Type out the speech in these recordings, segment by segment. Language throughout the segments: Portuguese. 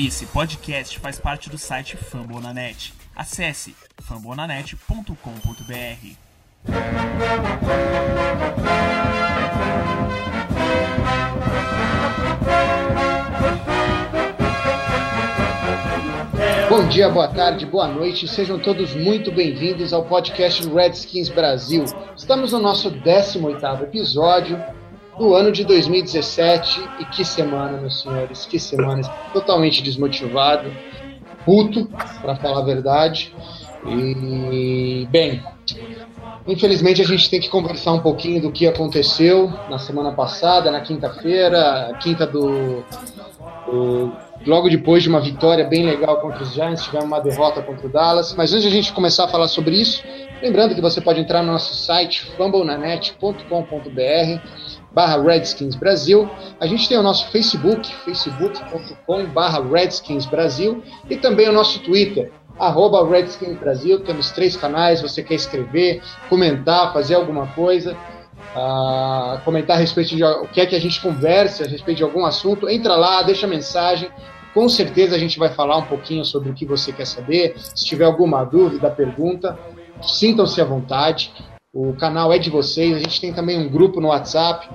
Esse podcast faz parte do site Fambonanet. Acesse fambonanet.com.br. Bom dia, boa tarde, boa noite, sejam todos muito bem-vindos ao podcast Redskins Brasil. Estamos no nosso 18º episódio do ano de 2017 e que semana, meus senhores, que semana, totalmente desmotivado, puto, para falar a verdade. E, bem, infelizmente a gente tem que conversar um pouquinho do que aconteceu na semana passada, na quinta-feira, quinta do, do logo depois de uma vitória bem legal contra os Giants, tivemos uma derrota contra o Dallas. Mas antes de a gente começar a falar sobre isso, lembrando que você pode entrar no nosso site fumblenanet.com.br barra Redskins Brasil. A gente tem o nosso Facebook, facebook.com barra Redskins Brasil e também o nosso Twitter, arroba Redskins Brasil. Temos três canais, você quer escrever, comentar, fazer alguma coisa, uh, comentar a respeito de o que é que a gente conversa, a respeito de algum assunto, entra lá, deixa mensagem. Com certeza a gente vai falar um pouquinho sobre o que você quer saber. Se tiver alguma dúvida, pergunta, sintam-se à vontade. O canal é de vocês. A gente tem também um grupo no WhatsApp.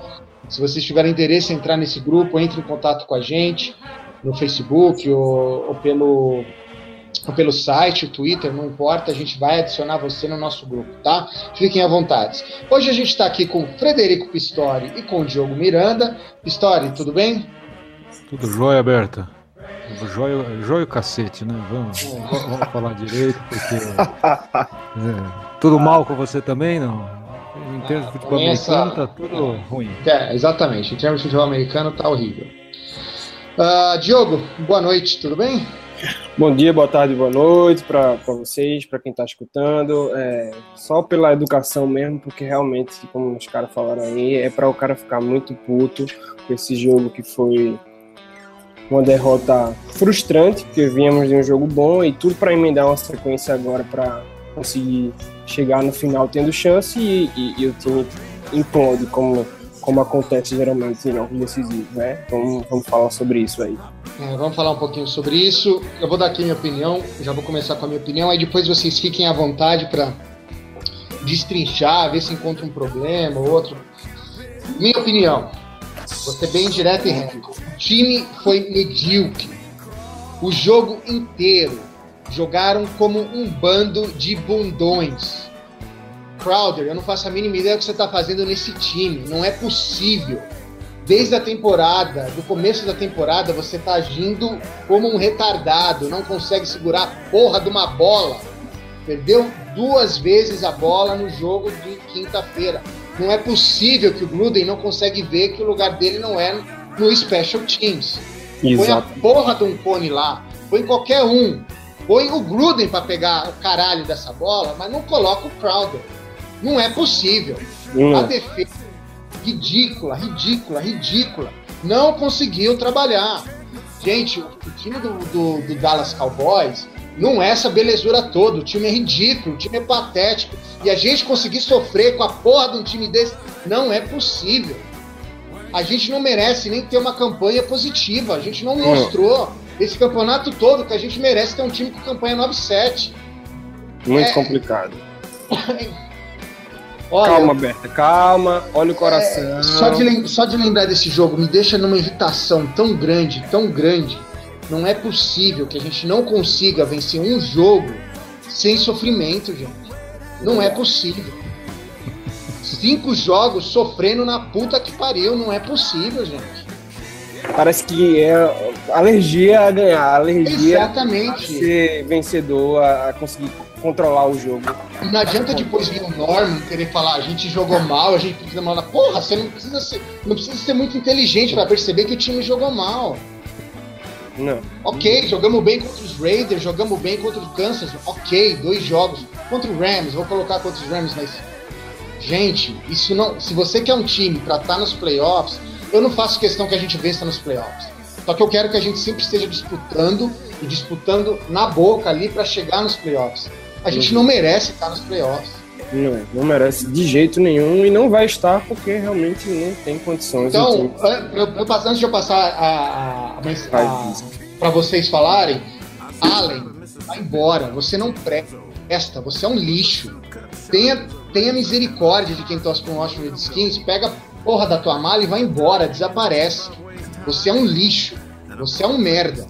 Se vocês tiverem interesse em entrar nesse grupo, entre em contato com a gente no Facebook ou, ou pelo ou pelo site, o Twitter, não importa, a gente vai adicionar você no nosso grupo, tá? Fiquem à vontade. Hoje a gente está aqui com Frederico Pistori e com o Diogo Miranda. Pistori, tudo bem? Tudo jóia, Berta. Jóia, jóia o cacete, né? Vamos, vamos falar direito, porque. É, tudo mal com você também, não? Em termos de futebol americano, tá tudo ruim. É, exatamente. Em termos de futebol americano, tá horrível. Uh, Diogo, boa noite, tudo bem? Bom dia, boa tarde, boa noite para vocês, para quem está escutando. É, só pela educação mesmo, porque realmente, como os caras falaram aí, é para o cara ficar muito puto com esse jogo que foi uma derrota frustrante, porque viemos de um jogo bom e tudo para emendar uma sequência agora para conseguir chegar no final tendo chance e, e, e o time implode, como, como acontece geralmente em jogos decisivos, né? Então vamos falar sobre isso aí. É, vamos falar um pouquinho sobre isso. Eu vou dar aqui minha opinião, já vou começar com a minha opinião, aí depois vocês fiquem à vontade para destrinchar, ver se encontra um problema ou outro. Minha opinião, vou ser bem direto e reto. O time foi medíocre. O jogo inteiro jogaram como um bando de bundões. Crowder, eu não faço a mínima ideia do que você está fazendo nesse time. Não é possível desde a temporada, do começo da temporada, você tá agindo como um retardado, não consegue segurar a porra de uma bola. Perdeu duas vezes a bola no jogo de quinta-feira. Não é possível que o Gruden não consegue ver que o lugar dele não é no Special Teams. Exato. Põe a porra de um cone lá, põe qualquer um. Põe o Gruden para pegar o caralho dessa bola, mas não coloca o Crowder. Não é possível. Hum. A defesa ridícula, ridícula, ridícula. Não conseguiu trabalhar. Gente, o time do, do, do Dallas Cowboys não é essa belezura toda. O time é ridículo, o time é patético. E a gente conseguir sofrer com a porra de um time desse não é possível. A gente não merece nem ter uma campanha positiva. A gente não mostrou esse campeonato todo que a gente merece ter um time com campanha 9-7. Muito é... complicado. Olha, calma, Berta, calma, olha o coração. É, só, de, só de lembrar desse jogo me deixa numa irritação tão grande, tão grande. Não é possível que a gente não consiga vencer um jogo sem sofrimento, gente. Não é possível. Cinco jogos sofrendo na puta que pariu, não é possível, gente. Parece que é alergia a ganhar, alergia Exatamente. a ser vencedor, a conseguir controlar o jogo. Não adianta depois vir o Norman querer falar, a gente jogou mal, a gente precisa mal. Porra, você não precisa ser, não precisa ser muito inteligente para perceber que o time jogou mal. Não. Ok, jogamos bem contra os Raiders, jogamos bem contra o Kansas. Ok, dois jogos. Contra o Rams, vou colocar contra os Rams, mas. Gente, isso não. Se você quer um time para estar tá nos playoffs, eu não faço questão que a gente vença nos playoffs. Só que eu quero que a gente sempre esteja disputando e disputando na boca ali para chegar nos playoffs. A gente uhum. não merece estar nos playoffs. Não, não merece de jeito nenhum e não vai estar porque realmente não tem condições. Então, eu, eu, antes de eu passar a, a, a, para vocês falarem, Allen, vai embora, você não presta, você é um lixo. Tenha, tenha misericórdia de quem torce com o Washington Redskins, pega a porra da tua mala e vai embora, desaparece. Você é um lixo, você é um merda.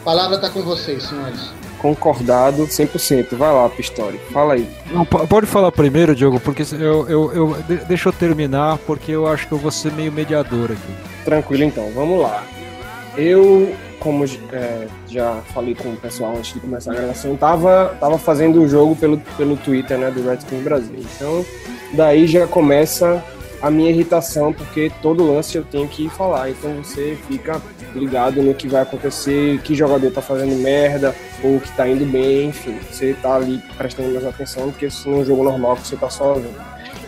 A palavra tá com vocês, senhores. Concordado 100%. Vai lá, Pistori. Fala aí. Não, pode falar primeiro, Diogo, porque eu, eu, eu, deixa eu terminar, porque eu acho que eu vou ser meio mediador aqui. Tranquilo, então. Vamos lá. Eu, como é, já falei com o pessoal antes de começar a gravação, tava, tava fazendo o jogo pelo, pelo Twitter, né, do Redskins Brasil. Então, daí já começa a minha irritação, porque todo lance eu tenho que falar. Então você fica ligado no que vai acontecer, que jogador tá fazendo merda, ou que tá indo bem, enfim. Você tá ali prestando mais atenção do que se num jogo normal que você tá só.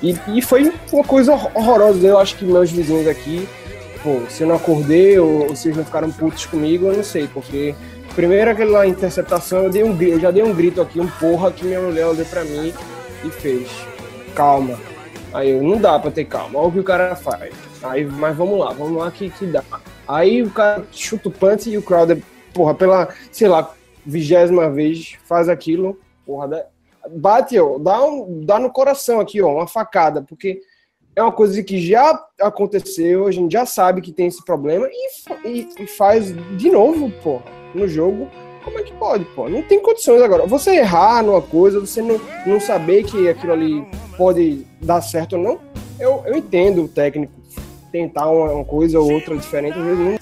E, e foi uma coisa horrorosa. Eu acho que meus vizinhos aqui, pô, se eu não acordei ou, ou não ficaram putos comigo, eu não sei, porque primeiro aquela interceptação, eu, dei um, eu já dei um grito aqui, um porra que minha mulher olhou pra mim e fez. Calma, Aí eu, não dá pra ter calma, olha o que o cara faz. Aí, mas vamos lá, vamos lá que, que dá. Aí o cara chuta o punch e o Crowder, porra, pela, sei lá, vigésima vez faz aquilo, porra, bate, ó, dá, um, dá no coração aqui, ó, uma facada, porque é uma coisa que já aconteceu, a gente já sabe que tem esse problema e, e, e faz de novo, porra, no jogo. Como é que pode, pô? Não tem condições agora. Você errar numa coisa, você não, não saber que aquilo ali pode dar certo ou não, eu, eu entendo o técnico tentar uma, uma coisa ou outra diferente, às vezes não.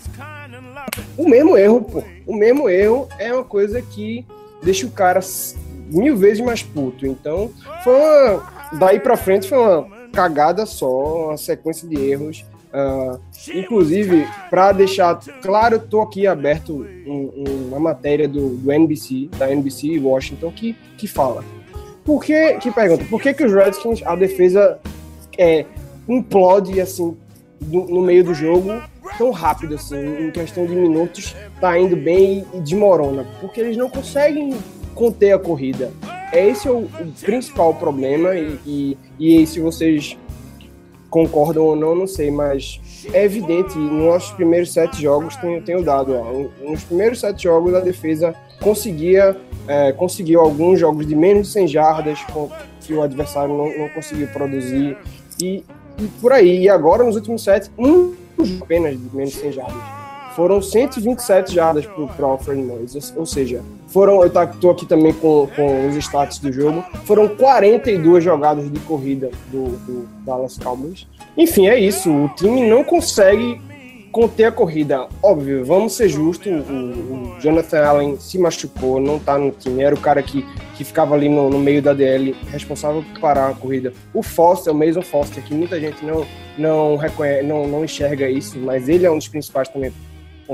O mesmo erro, pô. O mesmo erro é uma coisa que deixa o cara mil vezes mais puto. Então, foi uma. Daí pra frente foi uma cagada só, uma sequência de erros. Uh, inclusive, para deixar claro, tô aqui aberto um, uma matéria do, do NBC, da NBC Washington, que, que fala por que, que pergunta, por que, que os Redskins, a defesa é, implode assim do, no meio do jogo tão rápido assim, em questão de minutos, tá indo bem e desmorona? Porque eles não conseguem conter a corrida. É esse o, o principal problema e, e, e se vocês concordam ou não, não sei, mas é evidente, nos nossos primeiros sete jogos tenho, tenho dado, ó, nos primeiros sete jogos a defesa conseguia é, conseguiu alguns jogos de menos de 100 jardas que o adversário não, não conseguiu produzir e, e, por aí. E agora, nos últimos sete, um apenas de menos de 100 jardas. Foram 127 jardas para o Alfred Morris, ou seja, foram, eu estou aqui também com, com os status do jogo, foram 42 jogadas de corrida do, do Dallas Cowboys. Enfim, é isso, o time não consegue conter a corrida, óbvio, vamos ser justos, o, o, Jonathan Allen se machucou, não tá no time, era o cara que, que ficava ali no, no meio da DL, responsável por parar a corrida. O Foster, o Mason Foster, que muita gente não, não, reconhece, não, não enxerga isso, mas ele é um dos principais também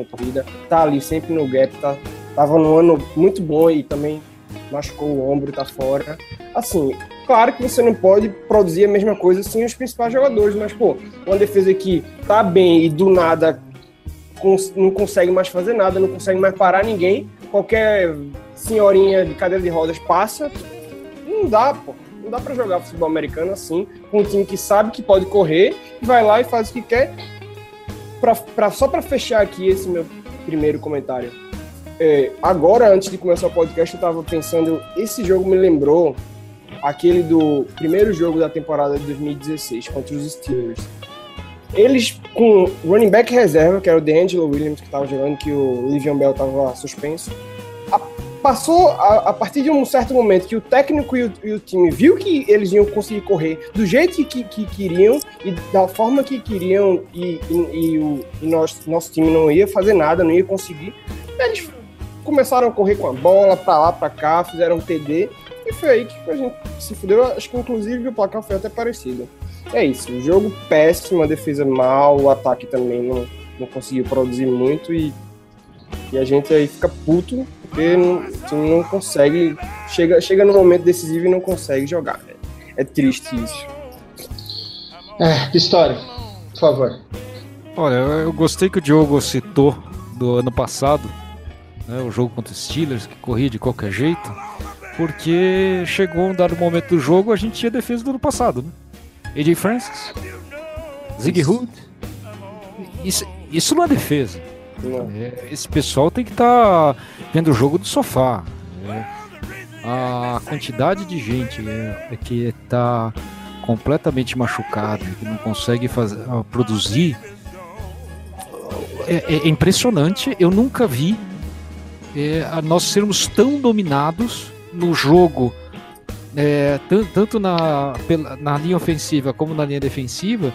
corrida, tá ali sempre no gap, tá, tava num ano muito bom e também machucou o ombro, tá fora. Assim, Claro que você não pode produzir a mesma coisa sem os principais jogadores, mas, pô, uma defesa que tá bem e do nada não consegue mais fazer nada, não consegue mais parar ninguém, qualquer senhorinha de cadeira de rodas passa, não dá, pô. Não dá para jogar futebol americano assim, com um time que sabe que pode correr, vai lá e faz o que quer. Pra, pra só para fechar aqui esse meu primeiro comentário. É, agora, antes de começar o podcast, eu tava pensando, esse jogo me lembrou aquele do primeiro jogo da temporada de 2016 contra os Steelers. Eles, com running back reserva, que era o DeAngelo Williams, que estava jogando, que o Livion Bell estava suspenso, a, passou a, a, partir de um certo momento que o técnico e o, e o, time viu que eles iam conseguir correr do jeito que, que queriam e da forma que queriam e, e, e o nosso, nosso time não ia fazer nada, não ia conseguir. Eles começaram a correr com a bola para lá, para cá, fizeram um TD e foi aí que a gente se fudeu. Acho que inclusive o placar foi até parecido. É isso, o jogo péssimo, a defesa mal, o ataque também não, não conseguiu produzir muito e, e a gente aí fica puto porque não, não consegue. Chega, chega no momento decisivo e não consegue jogar. Né? É triste isso. É, história, por favor. Olha, eu gostei que o Diogo citou do ano passado, né, o jogo contra os Steelers, que corria de qualquer jeito porque chegou um dado momento do jogo, a gente tinha defesa do ano passado, né? AJ Francis, Zig Hood. Isso, isso não é defesa. É, esse pessoal tem que estar tá vendo o jogo do sofá. É, a quantidade de gente é, é que está completamente machucada, que não consegue fazer, produzir, é, é, impressionante. Eu nunca vi é, nós sermos tão dominados no jogo, é, tanto na, na linha ofensiva como na linha defensiva,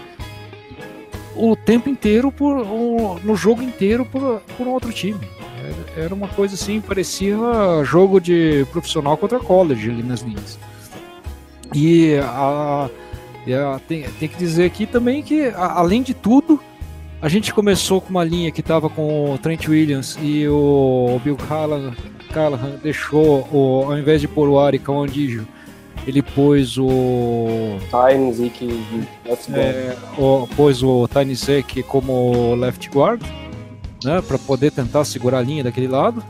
o tempo inteiro por um, no jogo inteiro por, por um outro time. Era uma coisa assim, parecia jogo de profissional contra college ali nas linhas. E a, a, tem, tem que dizer aqui também que, a, além de tudo, a gente começou com uma linha que estava com o Trent Williams e o Bill Callahan, Callahan deixou, o, ao invés de pôr o Ari Kawandijo, ele pôs o. Tynes e que é, o, pôs o Tiny Zek como left guard, né, para poder tentar segurar a linha daquele lado.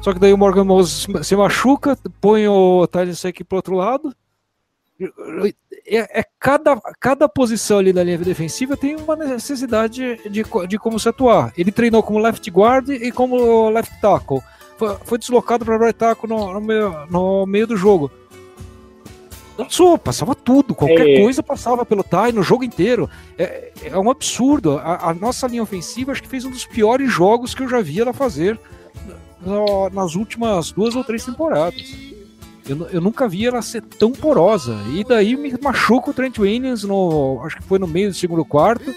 Só que daí o Morgan Moses se machuca, põe o Tiny Zek pro outro lado. É, é, cada, cada posição ali da linha defensiva tem uma necessidade de, de, como se atuar. Ele treinou como left guard e como left tackle. Foi, foi deslocado para right tackle no, no, meio, no meio do jogo passava tudo, qualquer é. coisa passava pelo Tai no jogo inteiro. É, é um absurdo. A, a, nossa linha ofensiva acho que fez um dos piores jogos que eu já vi ela fazer no, nas últimas duas ou três temporadas. Eu, eu, nunca vi ela ser tão porosa. E daí me machuca o Trent Williams, no, acho que foi no meio do segundo quarto.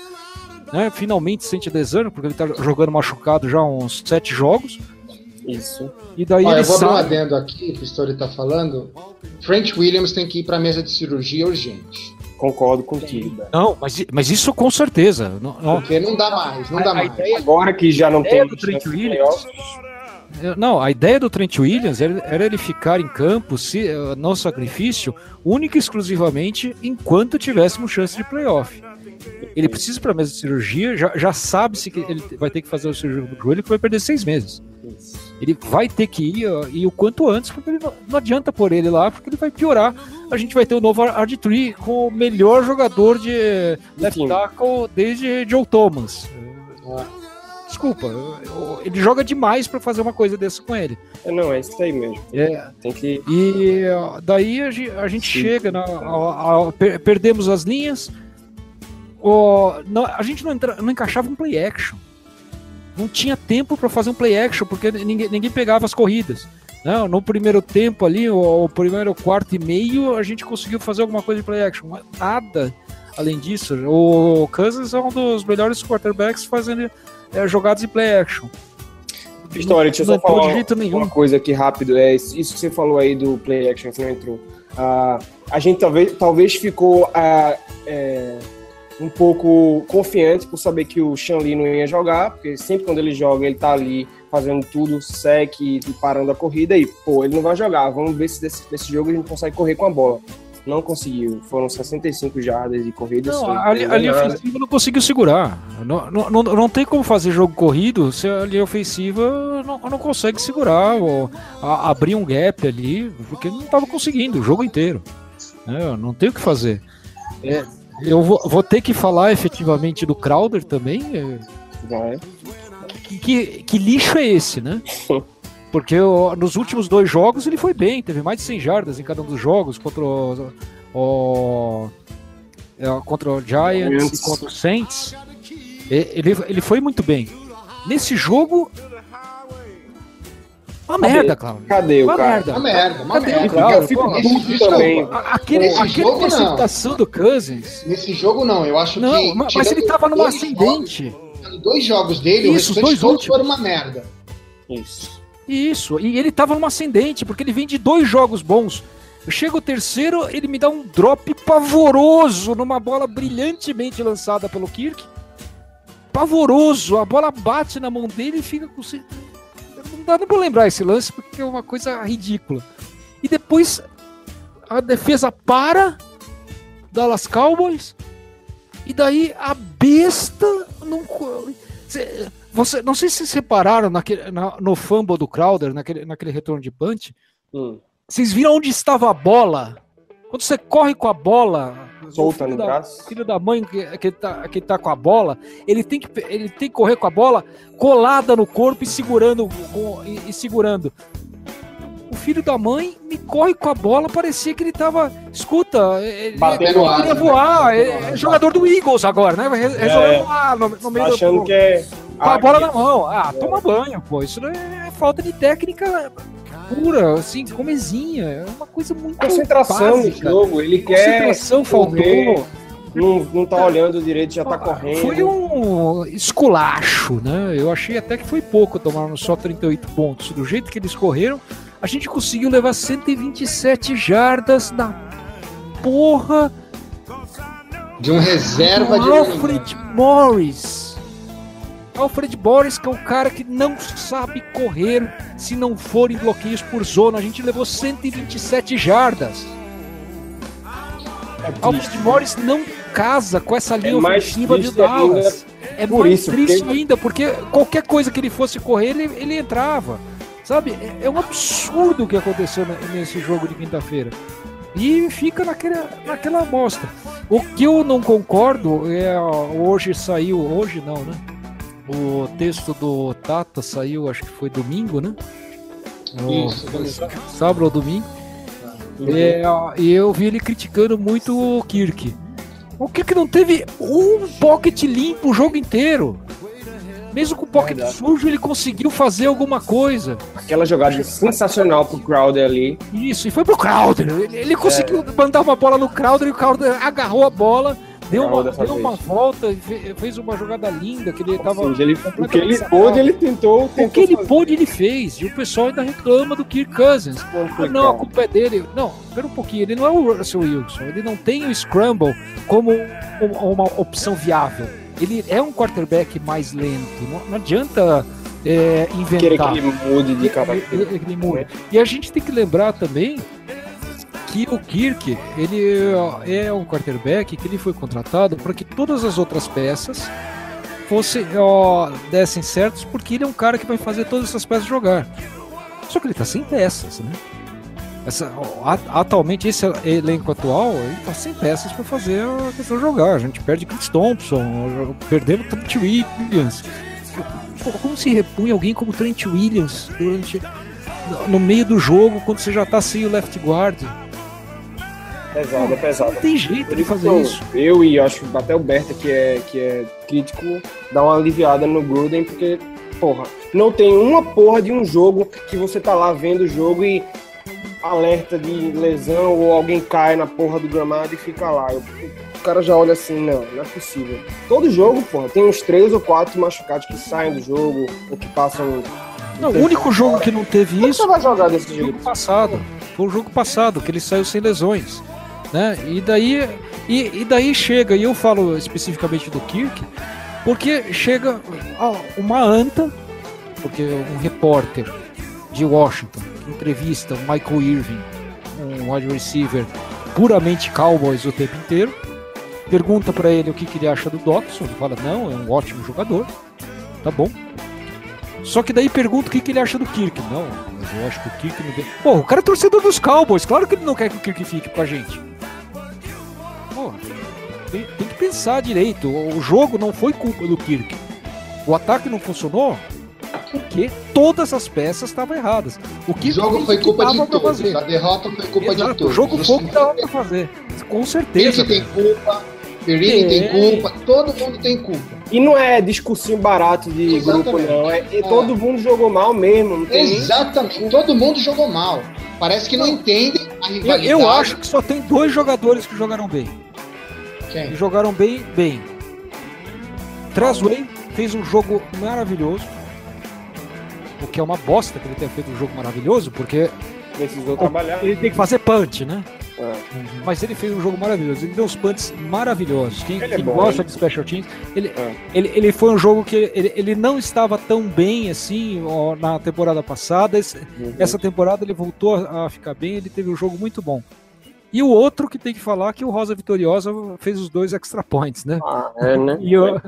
Né, finalmente sente desânimo, porque ele tá jogando machucado já uns sete jogos. Isso. E daí Olha, eu vou sabe... dar um adendo aqui, que o Story tá falando. Trent Williams tem que ir para a mesa de cirurgia urgente. Concordo contigo. Não, mas, mas isso com certeza. Não, não. Porque não dá mais, não a, dá mais. agora que já não tem do Trent Williams. Não, a ideia do Trent Williams era, ele ficar em campo, se, uh, no sacrifício, única e exclusivamente enquanto tivéssemos chance de playoff. Ele precisa para a mesa de cirurgia, já, já sabe-se que ele vai ter que fazer o cirurgia do joelho, que vai perder seis meses. Ele vai ter que ir e o quanto antes, porque não, não, adianta por ele lá, porque ele vai piorar. A gente vai ter o novo Ard3 com o melhor jogador de left tackle desde Joe Thomas. Desculpa, ele joga demais para fazer uma coisa dessa com ele. É, não, é isso aí mesmo. É. Tem que... E daí a gente, a gente chega, na, a, a, perdemos as linhas. O, não, a gente não, entra, não encaixava um play action não tinha tempo para fazer um play action, porque ninguém, ninguém pegava as corridas. Não, no primeiro tempo ali, o, primeiro quarto e meio, a gente conseguiu fazer alguma coisa de play action. Nada além disso. O Kansas é um dos melhores quarterbacks fazendo é, jogadas de play action. História, deixa eu só falar uma, coisa aqui rápido. É isso que você falou aí do play action que não entrou. Uh, a gente talvez, talvez ficou uh, é, um pouco confiante por saber que o Li não ia jogar, porque sempre quando ele joga, ele tá ali fazendo tudo, sec e parando a corrida, e pô, ele não vai jogar. Vamos ver se desse, desse jogo a gente consegue correr com a bola. Não conseguiu. Foram 65 jardas de corrida. Não, a, a linha ofensiva não conseguiu segurar. Não, não, não, não, tem como fazer jogo corrido se a linha ofensiva não, não consegue segurar ou a, abrir um gap ali, porque não estava conseguindo o jogo inteiro. É, não tem o que fazer. É, eu vou, vou, ter que falar efetivamente do Crowder também. Vai. Que, que, que lixo é esse, né? Porque nos últimos dois jogos ele foi bem, teve mais de 100 jardas em cada um dos jogos contra o, o é, contra o Giants e contra o Saints. Ele, ele foi muito bem. Nesse jogo, uma Cadê? merda, Cláudio. Cadê o uma cara? Merda. Uma merda, uma Cadê merda. O Cláudio? Eu fico puto também. Aquele, Nesse aquele jogo, interceptação não. do Cousins. Nesse jogo, não. Eu acho não, que. Mas, mas ele tava num ascendente. Jogos, dois jogos dele, Isso, o dois todos foram uma merda. Isso. Isso. E ele tava num ascendente, porque ele vem de dois jogos bons. Chega o terceiro, ele me dá um drop pavoroso numa bola brilhantemente lançada pelo Kirk. Pavoroso. A bola bate na mão dele e fica com não dá nem pra lembrar esse lance porque é uma coisa ridícula. E depois a defesa para Dallas Cowboys e daí a besta não você não sei se vocês repararam naquele, na, no fumble do Crowder naquele, naquele retorno de punch. Hum. Vocês viram onde estava a bola Quando você corre com a bola, Solta no da, braço. filho da mãe que, que, tá, que tá com a bola, ele tem, que, ele tem que correr com a bola colada no corpo e segurando. com- e, e segurando. O filho da mãe me corre com a bola, parecia que ele tava. Escuta, ele, Batendo ele asa, queria né? voar. É, é jogador do Eagles agora, né? Vai re- resolver voar no, no meio Tá achando do. que é. Com a Ah, bola na mão. Ah, toma banho, pô. Isso não é falta de técnica pura, assim, comezinha. É uma coisa muito. Concentração no básica. jogo, ele quer. Concentração faltou. Não, não tá olhando direito, já tá correndo. Foi um esculacho, né? Eu achei até que foi pouco, tomaram só 38 pontos. Do jeito que eles correram, a gente conseguiu levar 127 jardas na porra De um reserva de Alfred Morris. Alfred Morris, que é um cara que não sabe correr se não for em bloqueios por zona. A gente levou 127 jardas. É. Alfred Morris não casa com essa linha É ofensiva de ainda Dallas. É por mais isso, triste porque- ainda, porque qualquer coisa que ele fosse correr, ele, ele entrava. Sabe? É, é um absurdo o que aconteceu ne- nesse jogo de quinta-feira. E fica naquela, naquela bosta. O que eu não concordo é. Hoje saiu. Hoje não, né? O texto do Tata saiu, acho que foi domingo, né? O- Isso, sábado ou domingo. É, e eu vi ele criticando muito o Kirk. O Kirk não teve um pocket limpo o jogo inteiro. Mesmo com o pocket Verdade. sujo, ele conseguiu fazer alguma coisa. Aquela jogada sensacional pro Crowder ali. Isso, e foi pro Crowder. Ele, ele conseguiu É. mandar uma bola no Crowder e o Crowder agarrou a bola, deu, uma, deu uma volta, e fe- fez uma jogada linda que ele tava. Ou seja, ele, o que ele pôde, ele tentou. O tentou que ele fazer. pôde, ele fez. E o pessoal ainda reclama do Kirk Cousins. Ah, não, a culpa é dele. Não, espera um pouquinho. Ele não é o Russell Wilson. Ele não tem o Scramble como um- uma opção viável. Ele é um quarterback mais lento. Não, não adianta é, Querer inventar. que ele mude de muda. E a gente tem que lembrar também que o Kirk, ele é um quarterback que ele foi contratado para que todas as outras peças fossem, ó, dessem certos, porque ele é um cara que vai fazer todas essas peças jogar. Só que ele tá sem peças, né? Essa, atualmente, esse elenco atual, ele tá sem peças para fazer a questão jogar. A gente perde Chris Thompson, perdemos Trent Williams. Como se repunha alguém como Trent Williams durante no meio do jogo quando você já tá sem o left guard? Pesado, é pesado. Não tem jeito de fazer eu- isso. Eu e acho que até o Berta, que é, que é crítico, dá uma aliviada no Gruden, porque, porra, não tem uma porra de um jogo que você tá lá vendo o jogo e alerta de lesão ou alguém cai na porra do gramado e fica lá. Eu- o cara já olha assim, não, não é possível. Todo jogo, porra, tem uns três ou quatro machucados que saem do jogo ou que passam. Não, o único jogo que não teve Como isso você vai jogar desse jogo passado. Foi o jogo passado, que ele saiu sem lesões. Né? E daí e, e daí chega, e eu falo especificamente do Kirk, porque chega uma anta, porque um repórter de Washington entrevista o Michael Irving, um wide receiver puramente Cowboys o tempo inteiro, pergunta pra ele o que, que ele acha do Dodson, ele fala, não, é um ótimo jogador, tá bom. Só que daí pergunta o que, que ele acha do Kirk. Não, mas eu acho que o Kirk não. Pô, o cara é torcedor dos Cowboys, claro que ele não quer que o Kirk fique com a gente. Tem, tem que pensar direito. O jogo não foi culpa do Kirk. O ataque não funcionou porque todas as peças estavam erradas. O O Kirk jogo foi o que culpa dava de pra todos. fazer. A derrota foi culpa Exato, de todos. O jogo foi o que não dava tem- pra fazer. Com Ele certeza. tem culpa, Perini tem É. culpa, todo mundo tem culpa. E não é discursinho barato de Exatamente. grupo, não. É, é todo mundo jogou mal mesmo. Não tem nem- Exatamente, todo mundo jogou mal. Parece que não entendem a Eu, rivalidade. eu acho que só tem dois jogadores que jogaram bem. Quem? E jogaram bem, bem. Trasway fez um jogo maravilhoso. O que é uma bosta que ele tenha feito um jogo maravilhoso, porque Precisou trabalhar. ele tem que fazer punch, né? É. Mas ele fez um jogo maravilhoso. Ele deu uns punts maravilhosos. Quem, Ele é quem bom, gosta hein? de special teams, ele, É. ele, ele foi um jogo que ele, ele não estava tão bem assim ó, na temporada passada. Esse- Uhum. essa temporada ele voltou a a ficar bem, ele teve um jogo muito bom. E o outro que tem que falar é que o Rosa Vitoriosa fez os dois extra points, né? Ah, é, né? E eu, É,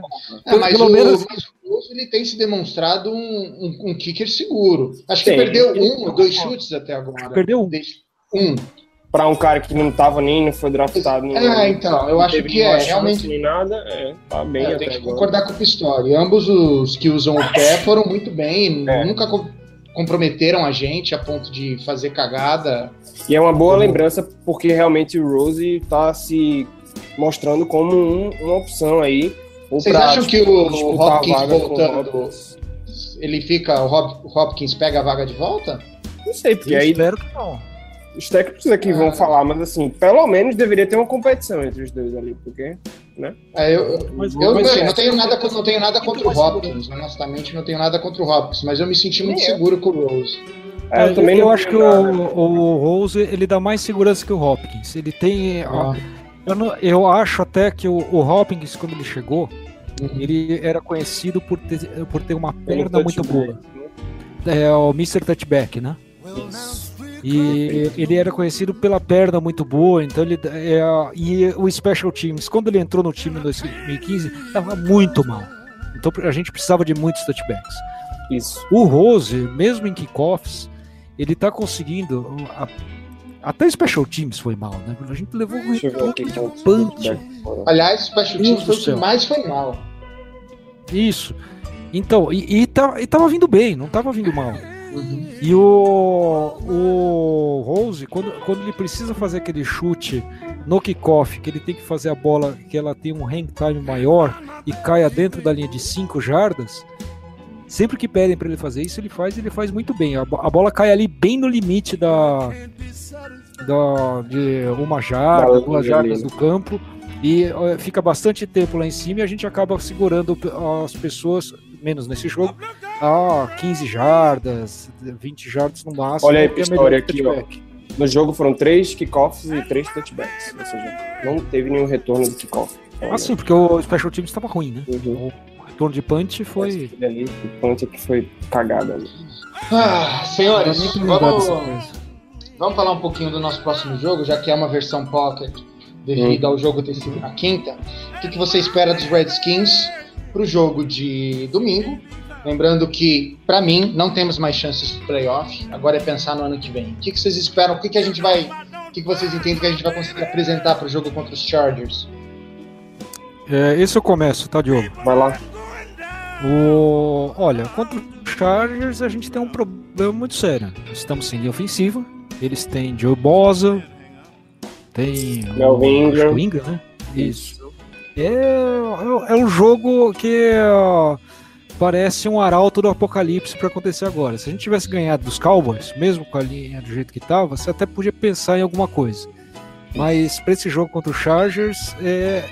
mas, pelo o, menos- mas o ele tem se demonstrado um, um, um kicker seguro. Acho que Tem. perdeu um ou dois chutes até agora. perdeu um. Um. Pra um cara que não tava nem, não foi draftado. nem- É, então, eu não acho que é, realmente- Nem nada, é, tá bem É, eu até tenho que agora. concordar com o Pistori. Ambos os que usam o pé foram muito bem, É. nunca comprometeram a gente a ponto de fazer cagada. E é uma boa Como- lembrança porque realmente o Rose tá se mostrando como um- uma opção aí. Vocês pra acham que o, disputar a Hopkins o voltando, Hopkins? ele fica, o Hop- o Hopkins pega a vaga de volta? Não sei, porque Eu aí espero que não. Os técnicos aqui vão Ah. falar, mas assim, pelo menos deveria ter uma competição entre os dois ali, porque É, eu, eu, Mas- eu mas não, é, não tenho nada, não tenho nada contra o Hopkins, honestamente não tenho nada contra o Hopkins, mas eu me senti muito eu. seguro com o Rose. É, eu também não acho que tenho nada. o, o Rose ele dá mais segurança que o Hopkins. Ele tem. Ah. Eu, não- eu acho até que o, o Hopkins, quando ele chegou, Uhum. ele era conhecido por ter, por ter uma perna muito boa. É o Mr. Touchback, né? E ele era conhecido pela perna muito boa, então ele é, e o Special Teams, quando ele entrou no time em 2015, estava muito mal. Então a gente precisava de muitos touchbacks. Isso. O Rose, mesmo em kickoffs, ele tá conseguindo. a- até Special Teams foi mal, né? A gente levou um punch. Aliás, o Special Teams foi o que mais foi mal. Isso. Então, e, e, tá, e tava vindo bem, não tava vindo mal. Uhum. E o, o Rose, quando, quando ele precisa fazer aquele chute no kickoff, que ele tem que fazer a bola que ela tem um hang time maior e caia dentro da linha de 5 jardas, sempre que pedem para ele fazer isso, ele faz ele faz muito bem. A, a bola cai ali bem no limite da, da de uma jarda, Da duas jardas ali. do campo. E fica bastante tempo lá em cima e a gente acaba segurando as pessoas, menos nesse jogo, a 15 jardas, 20 jardas no máximo. Olha aí, que é melhor aqui, touchback. No jogo foram três kickoffs e três touchbacks. Ou seja, não teve nenhum retorno de kickoff. Então, Ah, sim, porque o Special Teams estava ruim, né? Uhum. O retorno de punch foi. Ali, o ponto que foi cagada. né? Ah, senhores, vamos, vamos falar um pouquinho do nosso próximo jogo, já que é uma versão pocket devido ao jogo ter sido na quinta. O que, que você espera dos Redskins para o jogo de domingo? Lembrando que, para mim, não temos mais chances de playoff. Agora é pensar no ano que vem. O que, que vocês esperam? O que, que a gente vai. O que, que vocês entendem que a gente vai conseguir apresentar para o jogo contra os Chargers? É, esse eu começo, tá, Diogo? Vai lá. O... Olha, contra os Chargers a gente tem um problema muito sério. Estamos sem linha ofensiva. Eles têm Joe Bosa, tem Melvin Ingram. Ingram, né? Isso. É, é um jogo que ó, parece um arauto do apocalipse para acontecer agora. Se a gente tivesse ganhado dos Cowboys, mesmo com a linha do jeito que estava, você até podia pensar em alguma coisa. Mas para esse jogo contra os Chargers, é,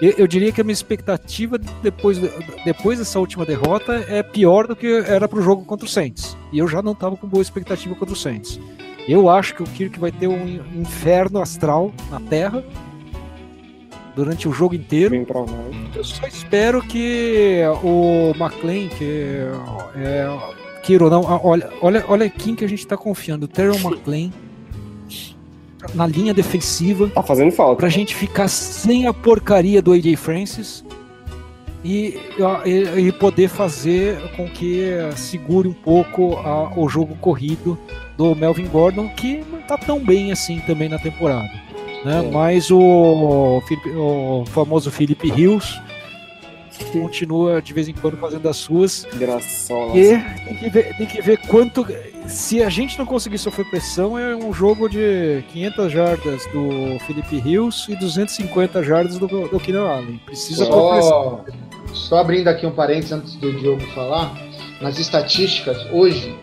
eu, eu diria que a minha expectativa depois, depois dessa última derrota é pior do que era para o jogo contra o Saints. E eu já não estava com boa expectativa contra o Saints. Eu acho que o Kirk vai ter um inferno astral na Terra durante o jogo inteiro. Eu só espero que o McLean, que é. Queira ou não, olha, olha, olha quem que a gente tá confiando. O Terrell McLean na linha defensiva Tá fazendo falta. pra gente ficar sem a porcaria do AJ Francis e, e, e poder fazer com que segure um pouco a- o jogo corrido do Melvin Gordon, que não tá tão bem assim também na temporada. Né? É. Mas o, o famoso Felipe Rios continua de vez em quando fazendo as suas. Graçola. E tem que, ver, tem que ver quanto. Se a gente não conseguir sofrer pressão, é um jogo de 500 jardas do Felipe Rios e 250 jardas do, do Keenan Allen. Precisa pressão. Só, só abrindo aqui um parênteses antes do Diogo falar, nas estatísticas, hoje,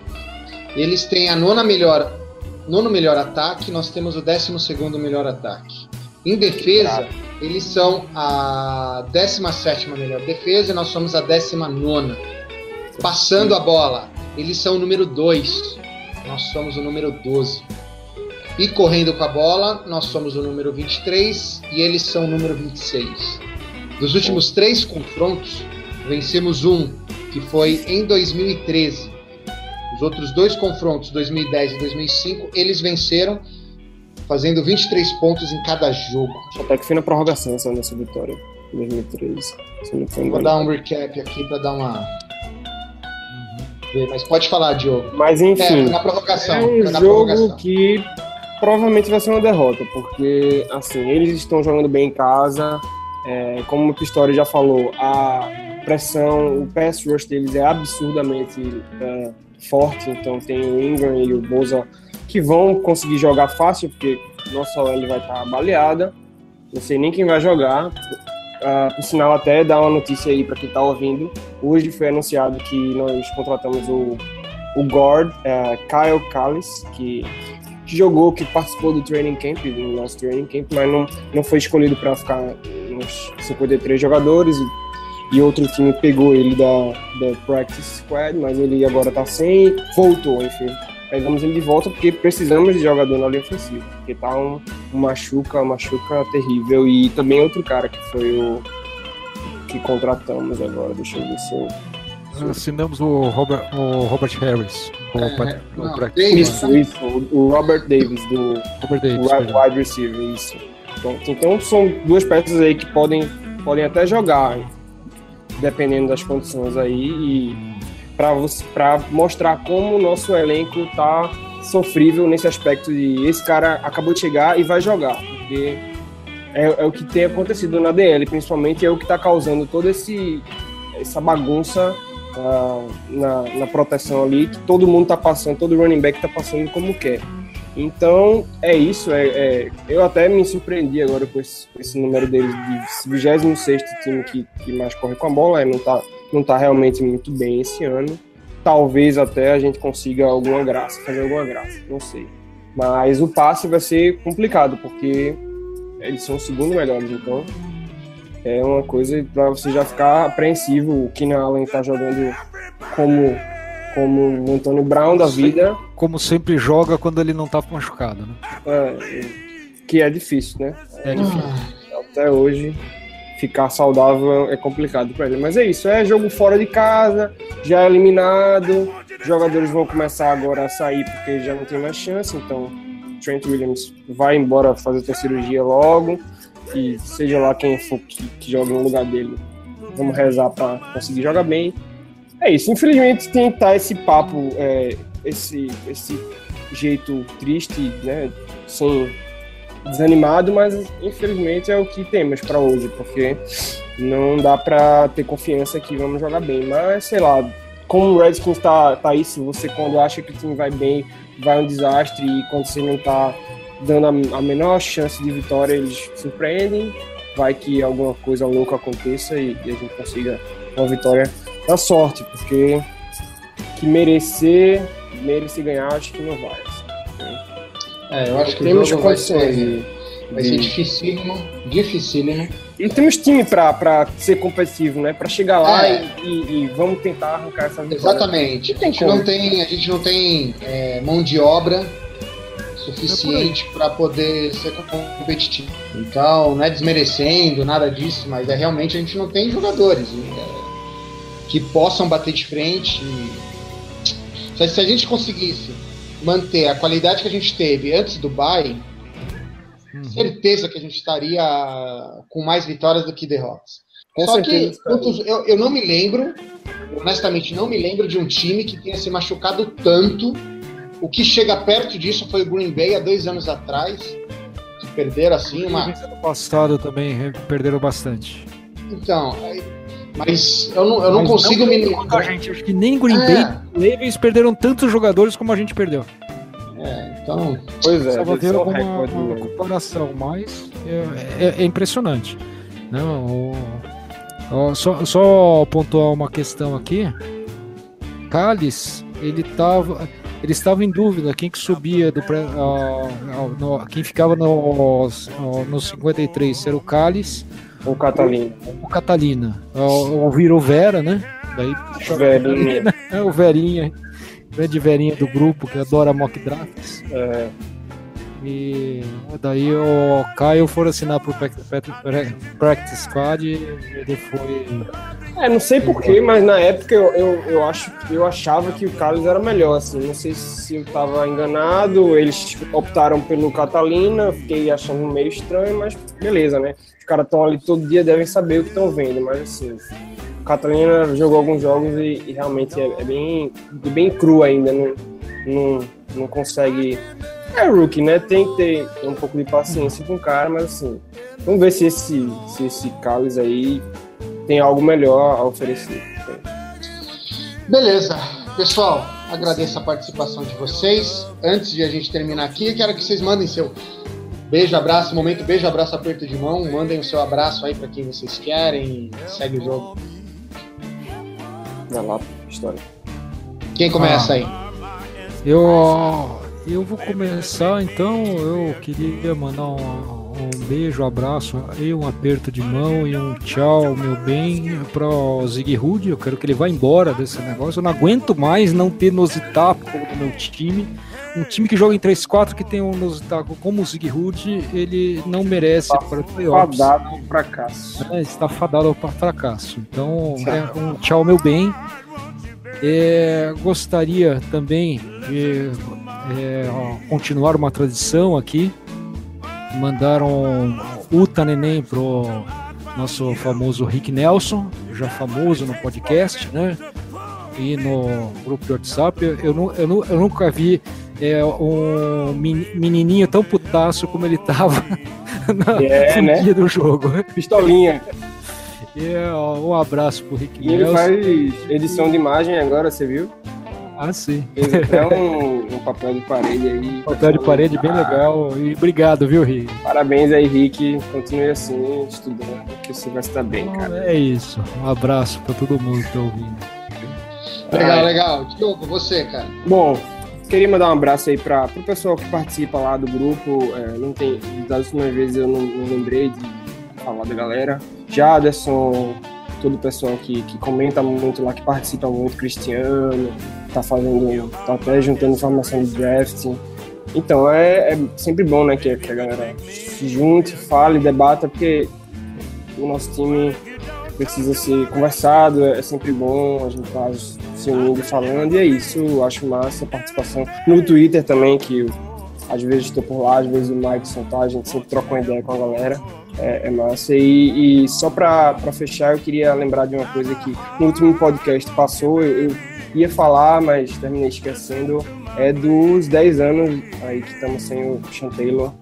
eles têm a nona melhor, nono melhor ataque, nós temos o décimo segundo melhor ataque. Em defesa, eles são a 17 melhor defesa e nós somos a 19. Passando a bola, eles são o número 2, nós somos o número 12. E correndo com a bola, nós somos o número 23 e eles são o número 26. Dos últimos três confrontos, vencemos um, que foi em 2013. Os outros dois confrontos, 2010 e 2005, eles venceram, fazendo 23 pontos em cada jogo. Até que foi na prorrogação essa nossa vitória. em 2013. Se não foi Vou dar um recap aqui para dar uma. ver, Mas pode falar, Diogo. Mas É, enfim. na prorrogação. É um jogo prorrogação. que provavelmente vai ser uma derrota, porque assim, eles estão jogando bem em casa. É, como o Pistori já falou, a pressão, o pass rush deles é absurdamente é, forte, então tem o Ingram e o Boza que vão conseguir jogar fácil, porque nossa OL vai estar baleada. Não sei nem quem vai jogar. Uh, por sinal, até dar uma notícia aí para quem está ouvindo. Hoje foi anunciado que nós contratamos o, o guard, uh, Kyle Callis, que, jogou, que participou do training camp, do nosso training camp, mas não, não foi escolhido para ficar nos 53 jogadores. E, outro time pegou ele da, da practice squad, mas ele agora está sem, voltou, enfim pegamos ele de volta porque precisamos de jogador na linha ofensiva. Porque tá um, um machuca, machuca terrível. E também outro cara que foi o que contratamos agora. Deixa eu ver se eu. Assinamos o Robert, o Robert Harris. O, é, o, isso, isso, o Robert Davis, do Robert Davis, wide, wide receiver, isso. Então, então são duas peças aí que podem, podem até jogar, dependendo das condições aí. E para mostrar como o nosso elenco tá sofrível nesse aspecto de esse cara acabou de chegar e vai jogar, porque é, é o que tem acontecido na DL, principalmente é o que está causando toda esse, essa bagunça uh, na, na, proteção ali, que todo mundo está passando, todo running back está passando como quer. Então, é isso. É, é, eu até me surpreendi agora com esse, esse número deles de 26 time que, que mais corre com a bola. É, não está não está realmente muito bem esse ano. Talvez até a gente consiga alguma graça, fazer alguma graça, não sei. Mas o passe vai ser complicado, porque eles são os segundo melhores, então é uma coisa para você já ficar apreensivo. O Keenan Allen está jogando como como o Antônio Brown da vida. Como sempre joga quando ele não está machucado, né? É, que é difícil, né? É difícil. Até hoje ficar saudável é complicado para ele. Mas é isso, é jogo fora de casa, já é eliminado, os jogadores vão começar agora a sair porque já não tem mais chance, então Trent Williams vai embora fazer sua cirurgia logo e seja lá quem for que, que jogue no lugar dele, vamos rezar para conseguir jogar bem. É isso, infelizmente tem tá esse papo, é, esse, esse jeito triste, né, sem desanimado, mas infelizmente é o que temos para hoje, porque não dá para ter confiança que vamos jogar bem. Mas sei lá, como o Redskins tá, tá se você quando acha que o time vai bem, vai um desastre e quando você não tá dando a, a menor chance de vitória, eles surpreendem. Vai que alguma coisa louca aconteça e, e a gente consiga uma vitória da sorte, porque que merecer, merecer ganhar, acho que não vai. É, eu acho que temos o jogo condições. Vai ser, vai ser dificílimo, dificílimo. E temos time para ser competitivo, né? Para chegar lá é. e, e, e, vamos tentar arrancar essa vitória. Exatamente. A gente, não tem, a gente não tem é, mão de obra suficiente é para poder ser competitivo. Então, não é desmerecendo nada disso, mas é realmente a gente não tem jogadores é, que possam bater de frente. Se a gente conseguisse manter a qualidade que a gente teve antes do bye, uhum. certeza que a gente estaria com mais vitórias do que derrotas. Com Só que eu, eu não me lembro, honestamente não me lembro de um time que tenha se machucado tanto. O que chega perto disso foi o Green Bay há dois anos atrás, que perderam assim uma. Ano passado também perderam bastante. Então, mas eu não, eu não consigo não me lembrar. Gente, acho que nem Green é. Bay Ravens perderam tantos jogadores como a gente perdeu. É, então. Pois é, só ver alguma uma, comparação, mas é, é, é impressionante. Não, o, só, só pontuar uma questão aqui. Calles, ele estava ele estava em dúvida quem que subia do uh, no, quem ficava no, no 53 ser o Calles o Catalina. O Catalina. O, o virou Vera, né? Daí, Verinha. É, o Verinha. Grande Verinha do grupo que adora mock drafts. É. E daí o Caio for assinar pro Practice Squad e ele foi. É, não sei porquê, mas na época eu, eu, eu, acho, eu achava que o Carlos era melhor, assim. Não sei se eu tava enganado, eles optaram pelo Catalina, fiquei achando meio estranho, mas beleza, né? Os caras estão ali todo dia, devem saber o que estão vendo, mas assim. O Catalina jogou alguns jogos e, e realmente é, é, bem, bem cru ainda, não, não, não consegue É rookie, né? Tem que ter um pouco de paciência com o cara, mas assim, vamos ver se esse, se esse Carlos aí tem algo melhor a oferecer. Beleza. Pessoal, agradeço a participação de vocês. Antes de a gente terminar aqui, quero que vocês mandem seu beijo, abraço, momento beijo, abraço, aperto de mão. Mandem o seu abraço aí para quem vocês querem. Segue o jogo. Vai lá, história. Quem começa Ah. aí? Eu, eu vou começar então. Eu queria mandar um, um beijo, um abraço e um aperto de mão e um tchau, meu bem, para o Zig Rude. Eu quero que ele vá embora desse negócio. Eu não aguento mais não ter Nositaco no meu time. Um time que joga em 3-4 que tem um Nositaco como o Zig Rude, ele não merece para playoffs. Fadado ao fracasso. É, está fadado ao fracasso. Então, é um tchau, meu bem. É, gostaria também de é, continuar uma tradição aqui. Mandaram Uta Neném pro nosso famoso Rick Nelson, já famoso no podcast, né? E no grupo de WhatsApp. Eu, eu, eu nu- eu nunca vi é, um meni- menininho tão putaço como ele tava na- É, né? do jogo. Pistolinha. E, ó, um abraço pro Rick E ele Nelson. faz edição de imagem agora, você viu? Ah, sim. Fez até um, um papel de parede aí. Papel de parede bem legal. E obrigado, viu, Rick? Parabéns aí, Rick. Continue assim, estudando, que você vai estar bem, cara. É isso. Um abraço pra todo mundo que tá ouvindo. Legal, Ai. legal. Diogo, você, cara. Bom, queria mandar um abraço aí para o pessoal que participa lá do grupo. É, não tem, das últimas vezes eu não, não lembrei de falar da galera. Jaderson, todo o pessoal que, que comenta muito lá, que participa muito, Cristiano, tá fazendo, tá até juntando informação de draft. Então é, é sempre bom, né, que, que a galera se junte, fale, debata, porque o nosso time precisa ser conversado, é sempre bom, a gente tá se unindo falando, e é isso, eu acho massa a participação no Twitter também, que às vezes estou por lá, às vezes o Mike tá, a gente sempre troca uma ideia com a galera, é, é massa. E, e só para fechar, eu queria lembrar de uma coisa que no último podcast passou, eu, eu ia falar, mas terminei esquecendo, é dos 10 anos aí que estamos sem o Sean Taylor,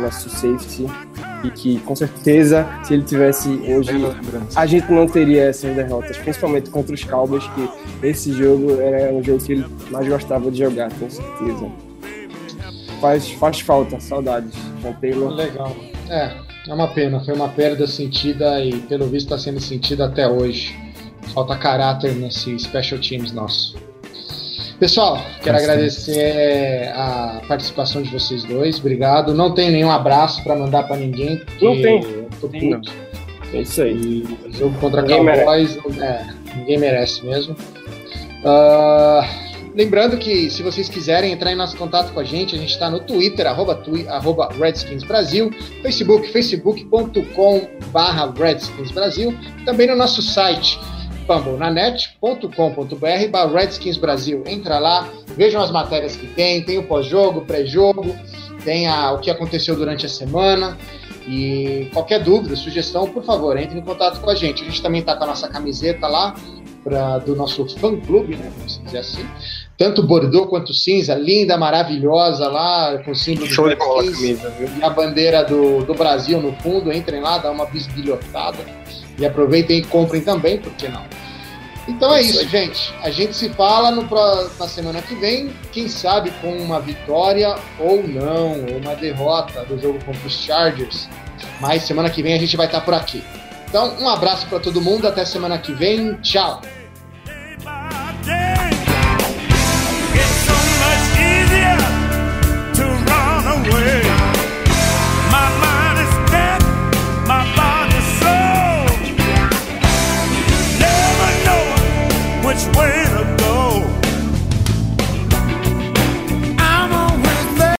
nosso safety, e que com certeza, se ele tivesse hoje a gente não teria essas derrotas, principalmente contra os Cowboys, que esse jogo era um jogo que ele mais gostava de jogar, com certeza. Faz, faz falta, saudades. John Taylor. Legal. É, é uma pena. Foi uma perda sentida e, pelo visto, está sendo sentida até hoje. Falta caráter nesse Special Teams nosso. Pessoal, quero Bastante. agradecer a participação de vocês dois. Obrigado. Não tenho nenhum abraço para mandar para ninguém. porque Não tem. eu tô Tem. É isso aí. E o jogo contra Ninguém Cowboys, é, ninguém merece mesmo. Ah, lembrando que se vocês quiserem entrar em nosso contato com a gente, a gente está no Twitter, arroba, twi- arroba Redskins Brasil, Facebook, facebook.com barra Redskins Brasil, também no nosso site, fambonanet.com.br barra Redskins Brasil. Entra lá, vejam as matérias que tem, tem o pós-jogo, pré-jogo, tem a- o que aconteceu durante a semana. E qualquer dúvida, sugestão, por favor, entre em contato com a gente. A gente também está com a nossa camiseta lá pra, do nosso fã clube, né? Vamos dizer assim. Tanto Bordeaux quanto cinza, linda, maravilhosa lá, com o símbolo Show de do bola camisa, viu? e a bandeira do, do Brasil no fundo. Entrem lá, dá uma bisbilhotada. E aproveitem e comprem também, por que não? Então é Isso gente. A gente se fala no, na semana que vem, quem sabe com uma vitória ou não, ou uma derrota do jogo contra os Chargers. Mas semana que vem a gente vai estar por aqui. Então, um abraço para todo mundo, até semana que vem. Tchau.